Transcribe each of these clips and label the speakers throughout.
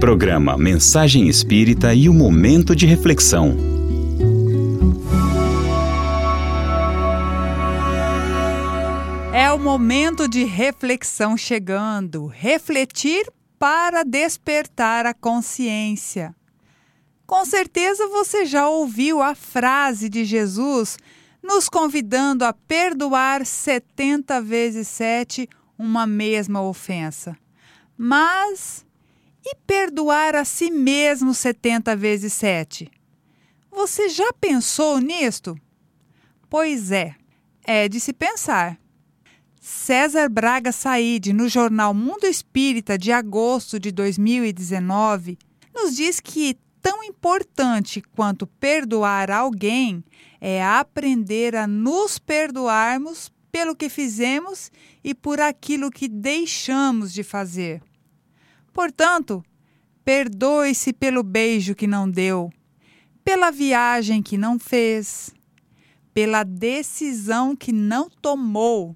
Speaker 1: Programa Mensagem Espírita e o Momento de Reflexão.
Speaker 2: É o momento de reflexão chegando. Refletir para despertar a consciência. Com certeza você já ouviu a frase de Jesus nos convidando a perdoar 70 vezes 7 uma mesma ofensa. Mas e perdoar a si mesmo 70 vezes 7? Você já pensou nisto? Pois é, é de se pensar. César Braga Said, no jornal Mundo Espírita de agosto de 2019, nos diz que tão importante quanto perdoar alguém é aprender a nos perdoarmos pelo que fizemos e por aquilo que deixamos de fazer. Portanto, perdoe-se pelo beijo que não deu, pela viagem que não fez, pela decisão que não tomou,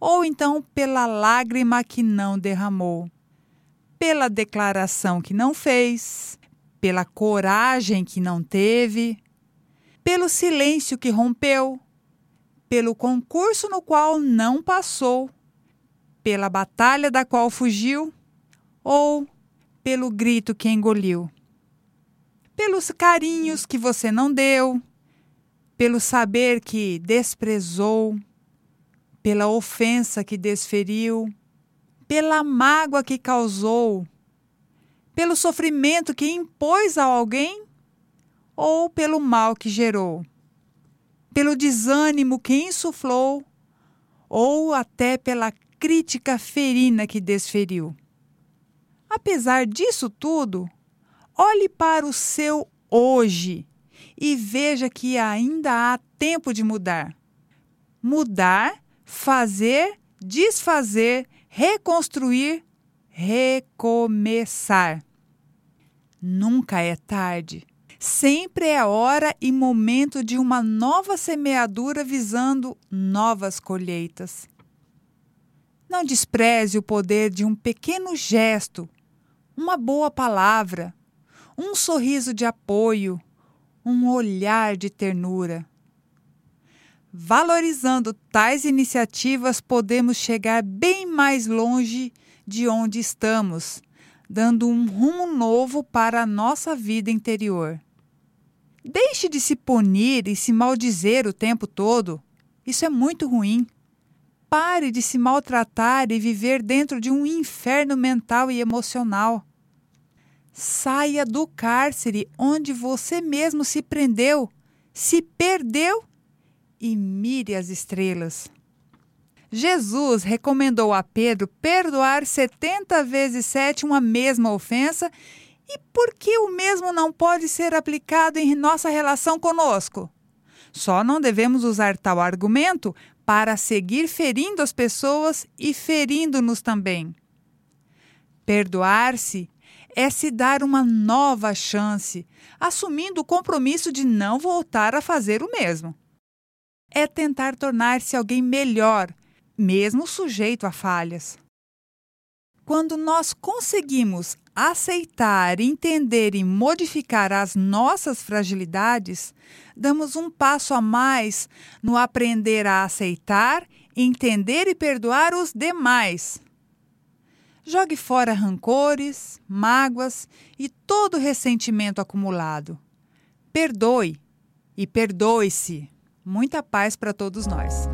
Speaker 2: ou então pela lágrima que não derramou, pela declaração que não fez, pela coragem que não teve, pelo silêncio que rompeu, pelo concurso no qual não passou, pela batalha da qual fugiu, ou pelo grito que engoliu, pelos carinhos que você não deu, pelo saber que desprezou, pela ofensa que desferiu, pela mágoa que causou, pelo sofrimento que impôs a alguém ou pelo mal que gerou, pelo desânimo que insuflou ou até pela crítica ferina que desferiu. Apesar disso tudo, olhe para o seu hoje e veja que ainda há tempo de mudar. Mudar, fazer, desfazer, reconstruir, recomeçar. Nunca é tarde. Sempre é hora e momento de uma nova semeadura visando novas colheitas. Não despreze o poder de um pequeno gesto, uma boa palavra, um sorriso de apoio, um olhar de ternura. Valorizando tais iniciativas, podemos chegar bem mais longe de onde estamos dando um rumo novo para a nossa vida interior. Deixe de se punir e se maldizer o tempo todo. Isso é muito ruim. Pare de se maltratar e viver dentro de um inferno mental e emocional. Saia do cárcere onde você mesmo se prendeu, se perdeu e mire as estrelas. Jesus recomendou a Pedro perdoar 70 vezes 7 uma mesma ofensa, e por que o mesmo não pode ser aplicado em nossa relação conosco? Só não devemos usar tal argumento para seguir ferindo as pessoas e ferindo-nos também. Perdoar-se é se dar uma nova chance, assumindo o compromisso de não voltar a fazer o mesmo. É tentar tornar-se alguém melhor mesmo sujeito a falhas. Quando nós conseguimos aceitar, entender e modificar as nossas fragilidades, damos um passo a mais no aprender a aceitar, entender e perdoar os demais. Jogue fora rancores, mágoas e todo ressentimento acumulado. Perdoe e perdoe-se. Muita paz para todos nós.